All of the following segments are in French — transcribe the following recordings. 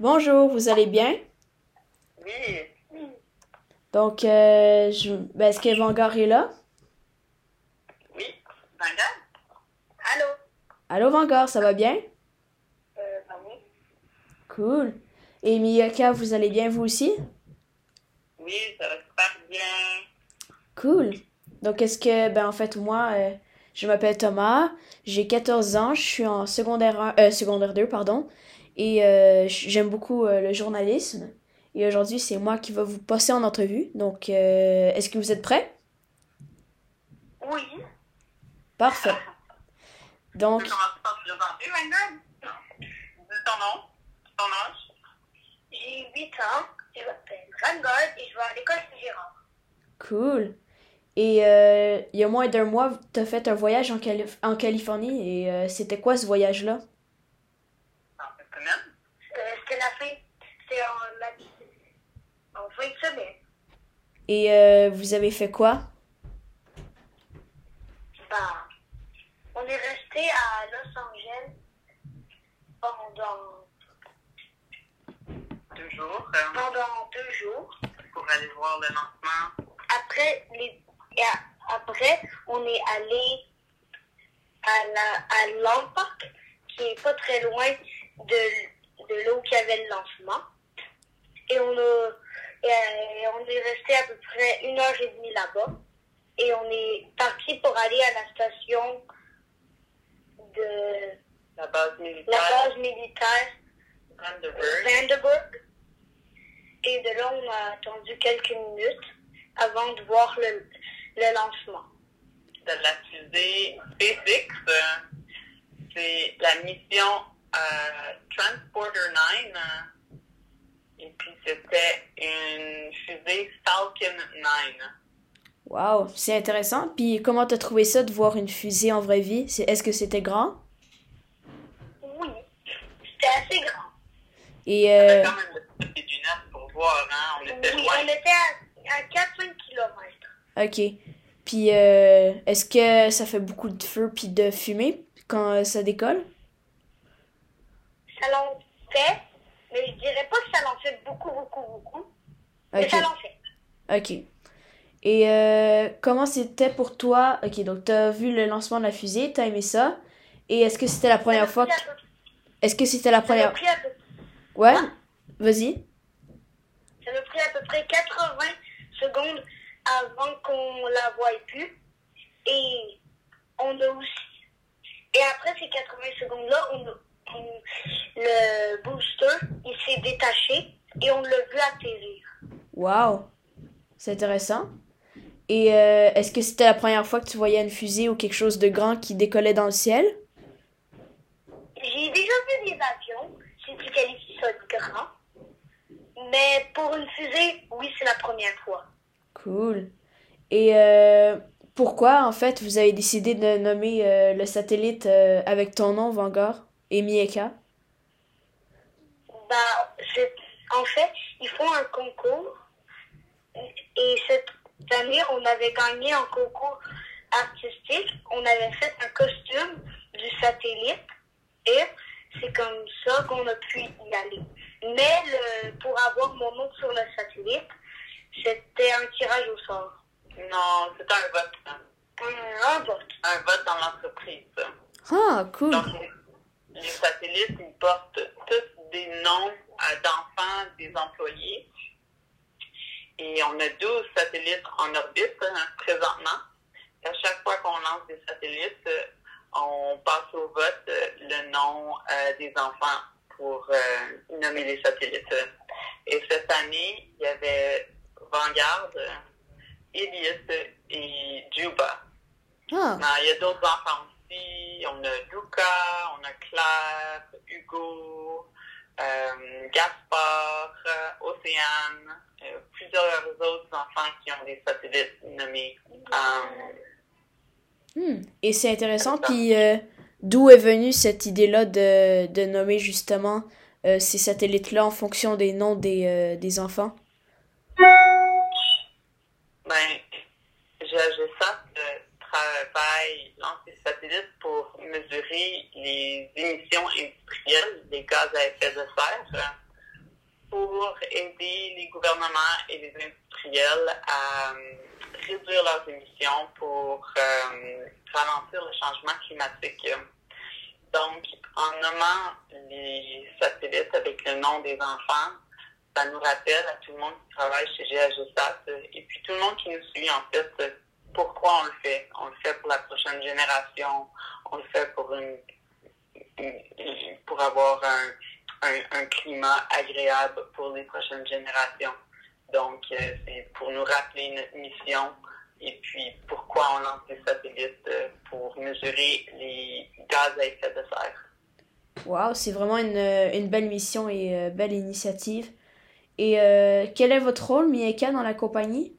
Bonjour, vous allez bien? Oui. Donc, euh, je... ben, est-ce que Vanguard est là? Oui. Vanguard? Allô? Allô Vanguard, ça va bien? Euh, oui. Cool. Et Miyaka, vous allez bien vous aussi? Oui, ça va super bien. Cool. Donc, est-ce que, ben, en fait, moi, euh, je m'appelle Thomas, j'ai 14 ans, je suis en secondaire 1, euh, secondaire 2, pardon, et euh, j'aime beaucoup euh, le journalisme. Et aujourd'hui, c'est moi qui va vous passer en entrevue. Donc, euh, est-ce que vous êtes prêts? Oui. Parfait. Donc, Tu commencer par te présenter? Dis ton nom, ton âge? J'ai 8 ans, je m'appelle Vanguard et je vais à l'école Saint-Gérard. cool. Et euh, il y a moins d'un mois, tu as fait un voyage en, Calif- en Californie. Et euh, c'était quoi ce voyage-là? Semaine. Euh, C'était la fin, c'était en, fin de semaine. Et euh, vous avez fait quoi? Bah, on est resté à Los Angeles pendant, Deux jours. euh, pendant deux jours. pour aller voir le lancement. Après, les, et a- après, on est allé à la à qui est pas très loin de, de là où il y avait le lancement. Et on a et, on est resté à peu près une heure et demie là-bas. Et on est parti pour aller à la station de La base la militaire. base militaire Vandenberg. Vandenberg. Et de là, on a attendu quelques minutes avant de voir le, le lancement. de la fusée SpaceX. euh, C'est la mission euh, Transporter 9. euh, et puis c'était une fusée Falcon 9. Wow, c'est intéressant. Puis comment t'as trouvé ça de voir une fusée en vraie vie? C'est- Est-ce que c'était grand? Oui, c'était assez grand. Et On euh, a quand même besoin des lunettes pour voir, hein? On était Oui, loin. on était à, à 4-5 km. ok. Puis euh, est-ce que ça fait beaucoup de feu puis de fumée quand euh, ça décolle? Ça l'en fait, mais je dirais pas que ça l'en fait beaucoup, beaucoup, beaucoup. Mais ça l'en fait. Ok. Et euh, comment c'était pour toi? Ok, donc t'as vu le lancement de la fusée, t'as aimé ça? Et est-ce que c'était la première fois que... Ça Est-ce que c'était la ça première... à peu- Ouais? Vas-y. ça m'a pris à peu près 80 secondes avant qu'on la voie plus. Et on a aussi. Et après ces 80 secondes-là, on a- le booster, il s'est détaché et on l'a vu atterrir. Wow. C'est intéressant. Et euh, est-ce que c'était la première fois que tu voyais une fusée ou quelque chose de grand qui décollait dans le ciel? J'ai déjà vu des avions, si tu qualifies ça de grand. Mais pour une fusée, oui, c'est la première fois. Cool. Et euh, pourquoi, en fait, vous avez décidé de nommer euh, le satellite avec ton nom, Vanguard, et Mieka? Bah, en fait, ils font un concours. Et cette année, on avait gagné un concours artistique. On avait fait un costume du satellite. Et c'est comme ça qu'on a pu y aller. Mais le, pour avoir mon nom sur le satellite, c'était un tirage au sort. Non, c'était un vote. Un, un vote. Un vote dans l'entreprise. Ah, cool. Donc, les satellites, ils portent tous des noms euh, d'enfants des employés. Et on a 12 satellites en orbite hein, présentement. Et à chaque fois qu'on lance des satellites, euh, on passe au vote euh, le nom euh, des enfants pour euh, nommer les satellites. Et cette année, il y avait Vanguard, Elliot et Juba. Ah, Non, il y a d'autres enfants On a Luca, on a Claire, Hugo, euh, Gaspard, euh, Océane, euh, plusieurs autres enfants qui ont des satellites nommés. Hmm. Et c'est intéressant. Puis euh, d'où est venue cette idée-là de, de nommer justement ces satellites-là en fonction des noms des, des enfants? ben, euh, travaille, lance des satellites pour mesurer les émissions industrielles des gaz à effet de serre. pour aider les gouvernements et les industriels à euh, réduire leurs émissions pour euh, ralentir le changement climatique. Donc, en nommant les satellites avec le nom des enfants, ça nous rappelle à tout le monde qui travaille chez GHSAT et puis tout le monde qui nous suit, en fait, pourquoi on le fait? On le fait pour la prochaine génération, on le fait pour une, pour avoir un, un, climat agréable pour les prochaines générations. Donc, euh, c'est pour nous rappeler notre mission et puis pourquoi on lance des satellites euh, pour mesurer les gaz à effet de serre. Wow, c'est vraiment une, une, belle mission et euh, belle initiative. Et euh, quel est votre rôle, Mieka, dans la compagnie?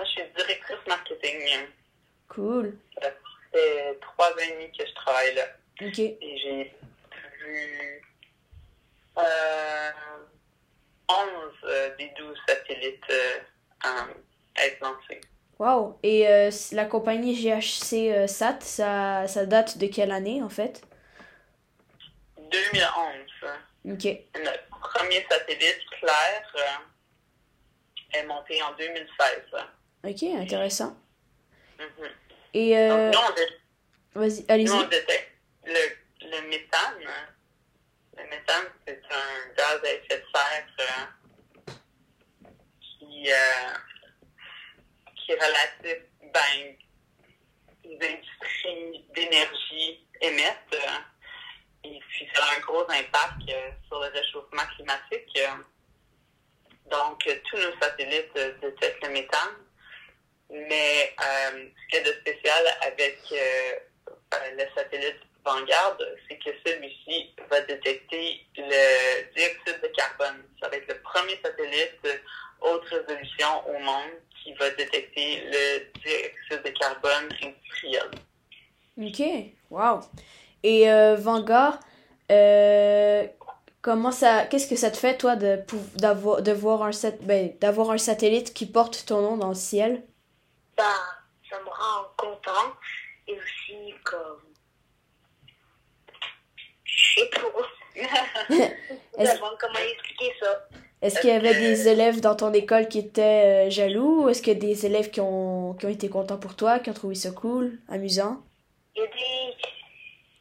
Moi, je suis directrice marketing. Cool. Ça fait trois ans et demi que je travaille là. OK. Et j'ai vu euh, 11 euh, des 12 satellites euh, être lancés. Wow. Et euh, la compagnie GHC SAT, ça, ça date de quelle année, en fait? 2011. OK. Notre premier satellite, Claire, est monté en 2016. OK, intéressant. Mhm. Et euh, Donc, nous, on dé- vas-y, allez-y. on détecte le, le méthane. Le méthane, c'est un gaz à effet de serre euh, qui, euh, qui est relatif, ben, les industries d'énergie émettent. euh, et puis, ça a un gros impact euh, sur le réchauffement climatique. euh. donc, euh, tous nos satellites euh, détectent le méthane. Mais euh, ce qu'il y a de spécial avec euh, euh, le satellite Vanguard, c'est que celui-ci va détecter le dioxyde de carbone. Ça va être le premier satellite euh, haute résolution au monde qui va détecter le dioxyde de carbone industriel. OK, wow. Et euh, Vanguard, euh, comment ça, qu'est-ce que ça te fait, toi, de, d'avoir, de voir un sat, ben, d'avoir un satellite qui porte ton nom dans le ciel? Bah, ça me rend content. Et aussi, comme. Je sais pas. Comment expliquer ça? Est-ce qu'il y avait des élèves dans ton école qui étaient euh, jaloux? Ou est-ce qu'il y a des élèves qui ont, qui ont été contents pour toi, qui ont trouvé ça cool, amusant? Il y a des.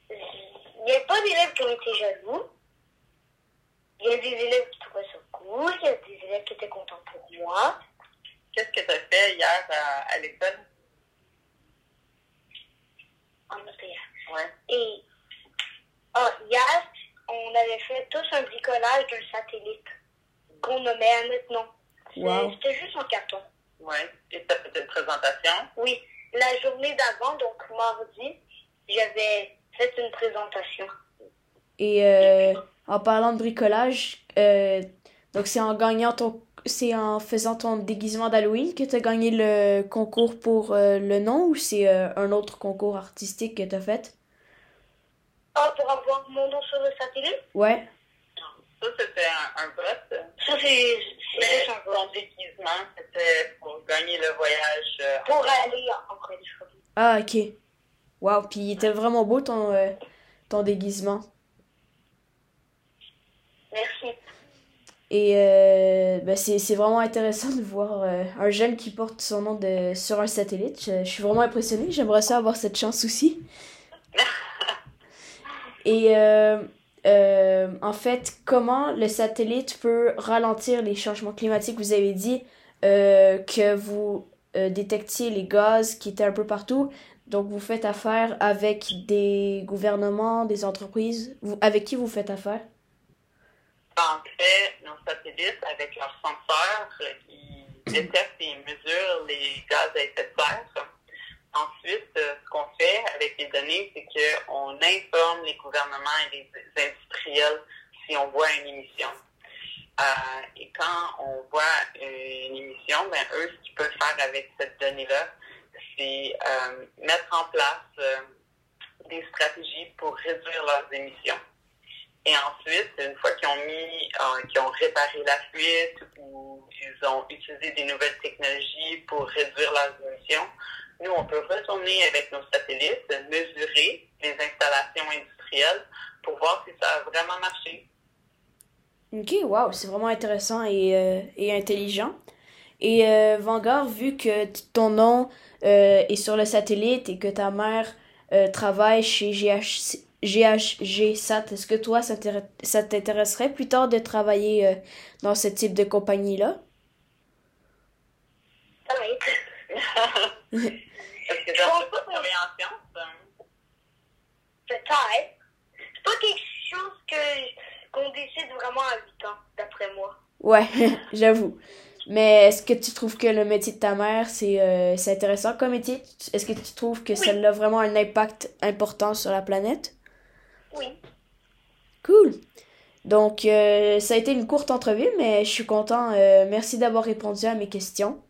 Il n'y a pas d'élèves qui ont été jaloux. Il y a des élèves qui trouvaient ça cool. Il y a des élèves qui étaient contents pour moi. Qu'est-ce que tu as fait hier à, à l'école? En. Ouais. Et ah, hier, on avait fait tous un bricolage d'un satellite qu'on nommait à notre nom. Wow. C'était juste en carton. Ouais. Et tu as fait une présentation? Oui, la journée d'avant, donc mardi, j'avais fait une présentation. Et euh, en parlant de bricolage, euh, donc c'est en gagnant ton, c'est en faisant ton déguisement d'Halloween que tu as gagné le concours pour euh, le nom ou c'est euh, un autre concours artistique que tu as fait? Ah, pour avoir mon nom sur le satellite? Ouais. Ça, c'était un, un vote. Ça, c'est ton déguisement, c'était pour gagner le voyage. euh, Pour aller en Californie. Ah, ok. Wow, puis il était vraiment beau ton, ton déguisement. Merci. Et euh, ben c'est, c'est vraiment intéressant de voir euh, un jeune qui porte son nom de, sur un satellite. Je, je suis vraiment impressionnée. J'aimerais ça avoir cette chance aussi. Et euh, en fait, comment le satellite peut ralentir les changements climatiques? Vous avez dit que vous détectiez les gaz qui étaient un peu partout. Donc, vous faites affaire avec des gouvernements, des entreprises. Vous, avec qui vous faites affaire? Fait, nos satellites, avec leurs senseurs euh, qui détectent et mesurent les gaz à effet de serre. Ensuite, euh, ce qu'on fait avec les données, c'est qu'on informe les gouvernements et les industriels si on voit une émission. Euh, et quand on voit une émission, ben, eux, ce qu'ils peuvent faire avec cette donnée-là, c'est euh, mettre en place euh, des stratégies pour réduire leurs émissions. Et ensuite, une fois qu'ils ont mis, euh, qu'ils ont réparé la fuite ou ils ont utilisé des nouvelles technologies pour réduire leurs émissions, nous, on peut retourner avec nos satellites, mesurer les installations industrielles pour voir si ça a vraiment marché. Ok, wow, c'est vraiment intéressant et, euh, et intelligent. Et euh, Vanguard, vu que ton nom euh, est sur le satellite et que ta mère travaille chez GH, GHG SAT, est-ce que toi, ça t'intéresse- ça t'intéresserait plus tard de travailler euh, dans ce type de compagnie-là? Peut-être. Est-ce que tu as travailler en sciences? hein? Peut-être. C'est pas quelque chose que qu'on décide vraiment à 8 ans, d'après moi. Ouais, j'avoue. Mais est-ce que tu trouves que le métier de ta mère, c'est euh, c'est intéressant comme métier? Est-ce que tu trouves que ça Oui. a vraiment un impact important sur la planète? Oui. Cool. Donc, euh, ça a été une courte entrevue, mais je suis content. Euh, merci d'avoir répondu à mes questions.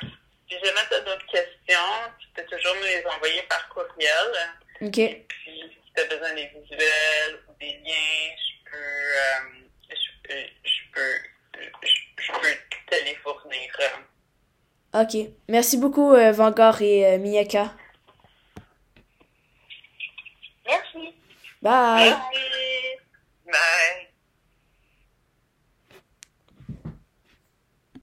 Si jamais tu as d'autres questions, tu peux toujours me les envoyer par courriel. Ok. Puis, si tu as besoin des visuels ou des liens, je peux, euh, je, peux- je peux, je, je peux te les fournir. Ok. Merci beaucoup, euh, Vanguard et Miyaka. Merci. Bye. Merci.